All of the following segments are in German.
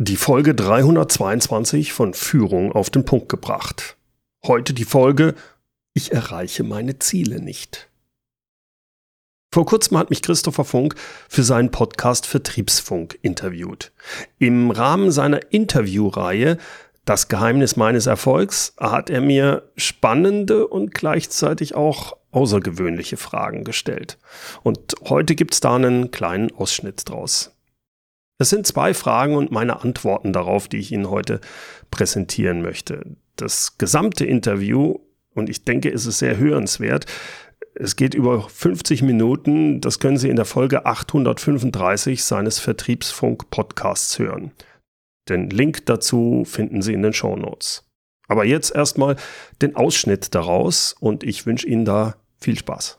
Die Folge 322 von Führung auf den Punkt gebracht. Heute die Folge Ich erreiche meine Ziele nicht. Vor kurzem hat mich Christopher Funk für seinen Podcast Vertriebsfunk interviewt. Im Rahmen seiner Interviewreihe Das Geheimnis meines Erfolgs hat er mir spannende und gleichzeitig auch außergewöhnliche Fragen gestellt. Und heute gibt's da einen kleinen Ausschnitt draus. Es sind zwei Fragen und meine Antworten darauf, die ich Ihnen heute präsentieren möchte. Das gesamte Interview, und ich denke, es ist sehr hörenswert, es geht über 50 Minuten, das können Sie in der Folge 835 seines Vertriebsfunk-Podcasts hören. Den Link dazu finden Sie in den Show Notes. Aber jetzt erstmal den Ausschnitt daraus und ich wünsche Ihnen da viel Spaß.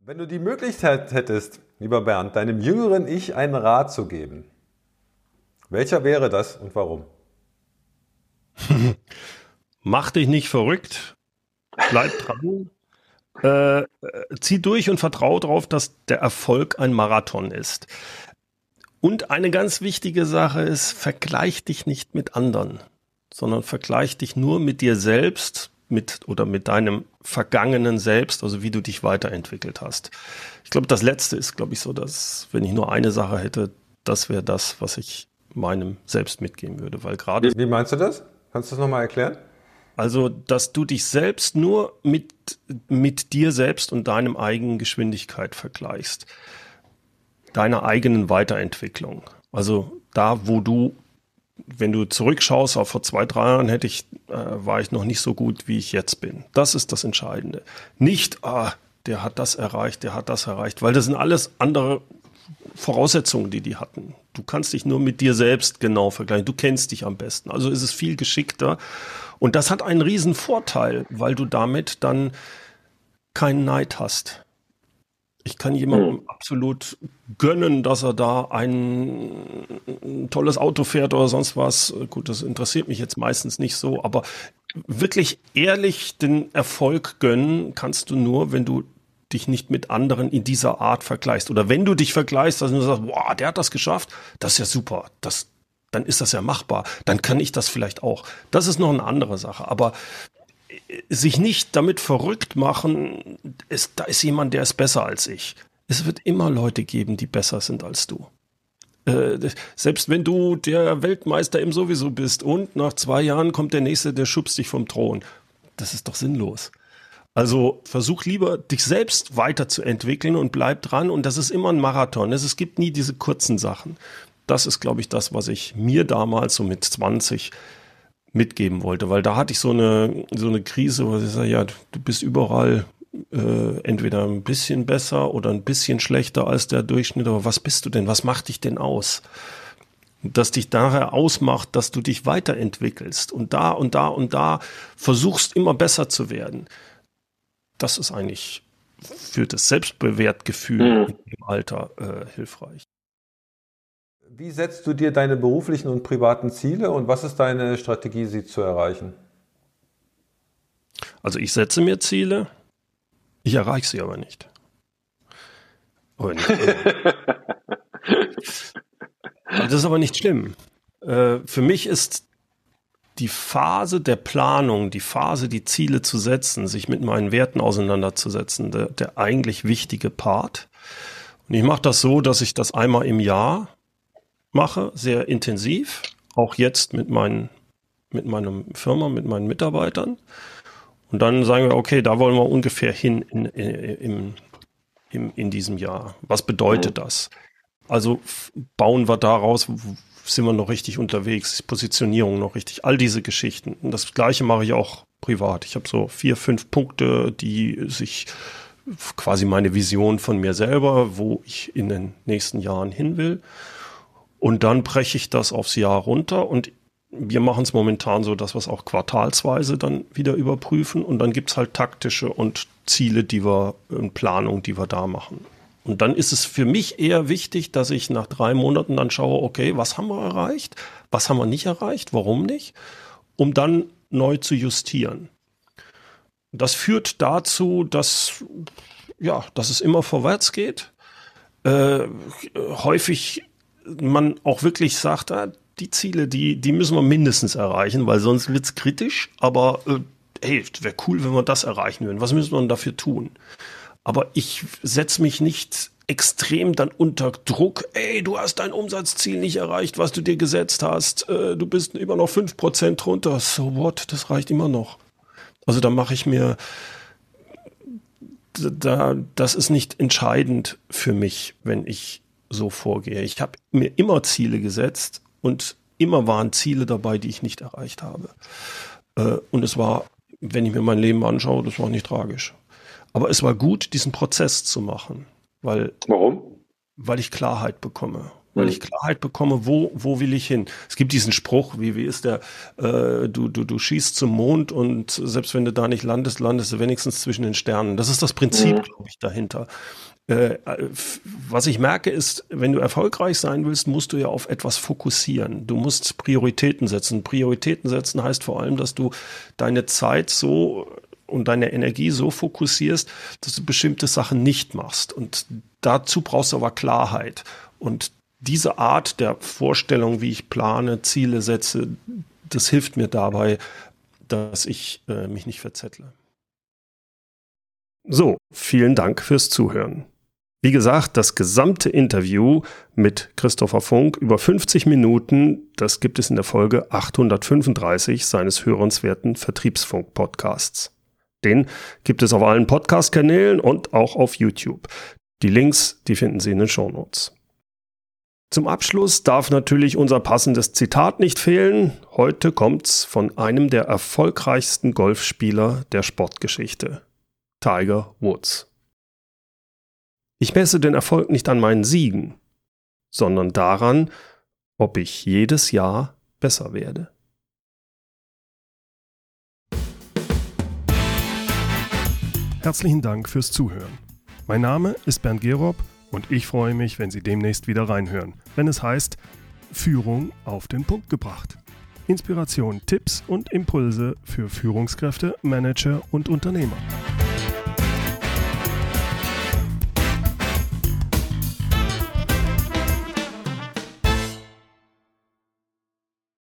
Wenn du die Möglichkeit hättest, lieber Bernd, deinem jüngeren Ich einen Rat zu geben, welcher wäre das und warum? Mach dich nicht verrückt, bleib dran, äh, zieh durch und vertraue darauf, dass der Erfolg ein Marathon ist. Und eine ganz wichtige Sache ist, vergleich dich nicht mit anderen, sondern vergleich dich nur mit dir selbst mit oder mit deinem vergangenen Selbst, also wie du dich weiterentwickelt hast. Ich glaube, das letzte ist, glaube ich, so, dass, wenn ich nur eine Sache hätte, das wäre das, was ich meinem Selbst mitgeben würde, weil gerade. Wie, wie meinst du das? Kannst du das nochmal erklären? Also, dass du dich selbst nur mit, mit dir selbst und deinem eigenen Geschwindigkeit vergleichst. Deiner eigenen Weiterentwicklung. Also da, wo du wenn du zurückschaust, auch vor zwei, drei Jahren hätte ich, äh, war ich noch nicht so gut, wie ich jetzt bin. Das ist das Entscheidende. Nicht, ah, der hat das erreicht, der hat das erreicht, weil das sind alles andere Voraussetzungen, die die hatten. Du kannst dich nur mit dir selbst genau vergleichen. Du kennst dich am besten. Also ist es viel geschickter. Und das hat einen riesen Vorteil, weil du damit dann keinen Neid hast. Ich kann jemandem mhm. absolut gönnen, dass er da ein, ein tolles Auto fährt oder sonst was. Gut, das interessiert mich jetzt meistens nicht so, aber wirklich ehrlich den Erfolg gönnen kannst du nur, wenn du dich nicht mit anderen in dieser Art vergleichst. Oder wenn du dich vergleichst, dass du sagst, wow, der hat das geschafft, das ist ja super, das, dann ist das ja machbar, dann kann ich das vielleicht auch. Das ist noch eine andere Sache. Aber sich nicht damit verrückt machen, ist, da ist jemand, der ist besser als ich. Es wird immer Leute geben, die besser sind als du. Äh, selbst wenn du der Weltmeister im sowieso bist und nach zwei Jahren kommt der nächste, der schubst dich vom Thron. Das ist doch sinnlos. Also versuch lieber, dich selbst weiterzuentwickeln und bleib dran. Und das ist immer ein Marathon. Es gibt nie diese kurzen Sachen. Das ist, glaube ich, das, was ich mir damals so mit 20 mitgeben wollte, weil da hatte ich so eine, so eine Krise, wo ich sage, ja, du bist überall äh, entweder ein bisschen besser oder ein bisschen schlechter als der Durchschnitt, aber was bist du denn? Was macht dich denn aus? Dass dich daher ausmacht, dass du dich weiterentwickelst und da und da und da versuchst immer besser zu werden. Das ist eigentlich für das Selbstbewertgefühl mhm. im Alter äh, hilfreich. Wie setzt du dir deine beruflichen und privaten Ziele und was ist deine Strategie, sie zu erreichen? Also ich setze mir Ziele, ich erreiche sie aber nicht. Aber nicht das ist aber nicht schlimm. Äh, für mich ist die Phase der Planung, die Phase, die Ziele zu setzen, sich mit meinen Werten auseinanderzusetzen, der, der eigentlich wichtige Part. Und ich mache das so, dass ich das einmal im Jahr mache, sehr intensiv, auch jetzt mit meinen, mit meiner Firma, mit meinen Mitarbeitern. Und dann sagen wir, okay, da wollen wir ungefähr hin in, in, in, in diesem Jahr. Was bedeutet mhm. das? Also bauen wir daraus, sind wir noch richtig unterwegs, ist Positionierung noch richtig, all diese Geschichten. Und das gleiche mache ich auch privat. Ich habe so vier, fünf Punkte, die sich quasi meine Vision von mir selber, wo ich in den nächsten Jahren hin will. Und dann breche ich das aufs Jahr runter und wir machen es momentan so, dass wir es auch quartalsweise dann wieder überprüfen und dann gibt es halt taktische und Ziele, die wir in Planung, die wir da machen. Und dann ist es für mich eher wichtig, dass ich nach drei Monaten dann schaue, okay, was haben wir erreicht, was haben wir nicht erreicht, warum nicht, um dann neu zu justieren. Das führt dazu, dass, ja, dass es immer vorwärts geht. Äh, häufig man auch wirklich sagt, ah, die Ziele, die, die müssen wir mindestens erreichen, weil sonst wird's kritisch. Aber äh, hey, wäre cool, wenn wir das erreichen würden. Was müssen wir dafür tun? Aber ich setze mich nicht extrem dann unter Druck, ey, du hast dein Umsatzziel nicht erreicht, was du dir gesetzt hast, äh, du bist immer noch fünf Prozent drunter, so what, das reicht immer noch. Also da mache ich mir, da, das ist nicht entscheidend für mich, wenn ich so vorgehe. Ich habe mir immer Ziele gesetzt und immer waren Ziele dabei, die ich nicht erreicht habe. Äh, und es war, wenn ich mir mein Leben anschaue, das war nicht tragisch. Aber es war gut, diesen Prozess zu machen. Weil, Warum? Weil ich Klarheit bekomme. Weil ich hm. Klarheit bekomme, wo, wo will ich hin? Es gibt diesen Spruch, wie, wie ist der, äh, du, du, du schießt zum Mond und selbst wenn du da nicht landest, landest du wenigstens zwischen den Sternen. Das ist das Prinzip, mhm. glaube ich, dahinter. Äh, was ich merke ist, wenn du erfolgreich sein willst, musst du ja auf etwas fokussieren. Du musst Prioritäten setzen. Prioritäten setzen heißt vor allem, dass du deine Zeit so und deine Energie so fokussierst, dass du bestimmte Sachen nicht machst. Und dazu brauchst du aber Klarheit. Und diese Art der Vorstellung, wie ich plane, Ziele setze, das hilft mir dabei, dass ich äh, mich nicht verzettle. So, vielen Dank fürs Zuhören. Wie gesagt, das gesamte Interview mit Christopher Funk über 50 Minuten, das gibt es in der Folge 835 seines hörenswerten Vertriebsfunk-Podcasts. Den gibt es auf allen Podcast-Kanälen und auch auf YouTube. Die Links, die finden Sie in den Shownotes. Zum Abschluss darf natürlich unser passendes Zitat nicht fehlen. Heute kommt's von einem der erfolgreichsten Golfspieler der Sportgeschichte, Tiger Woods. Ich messe den Erfolg nicht an meinen Siegen, sondern daran, ob ich jedes Jahr besser werde. Herzlichen Dank fürs Zuhören. Mein Name ist Bernd Gerob und ich freue mich, wenn Sie demnächst wieder reinhören, wenn es heißt Führung auf den Punkt gebracht. Inspiration, Tipps und Impulse für Führungskräfte, Manager und Unternehmer.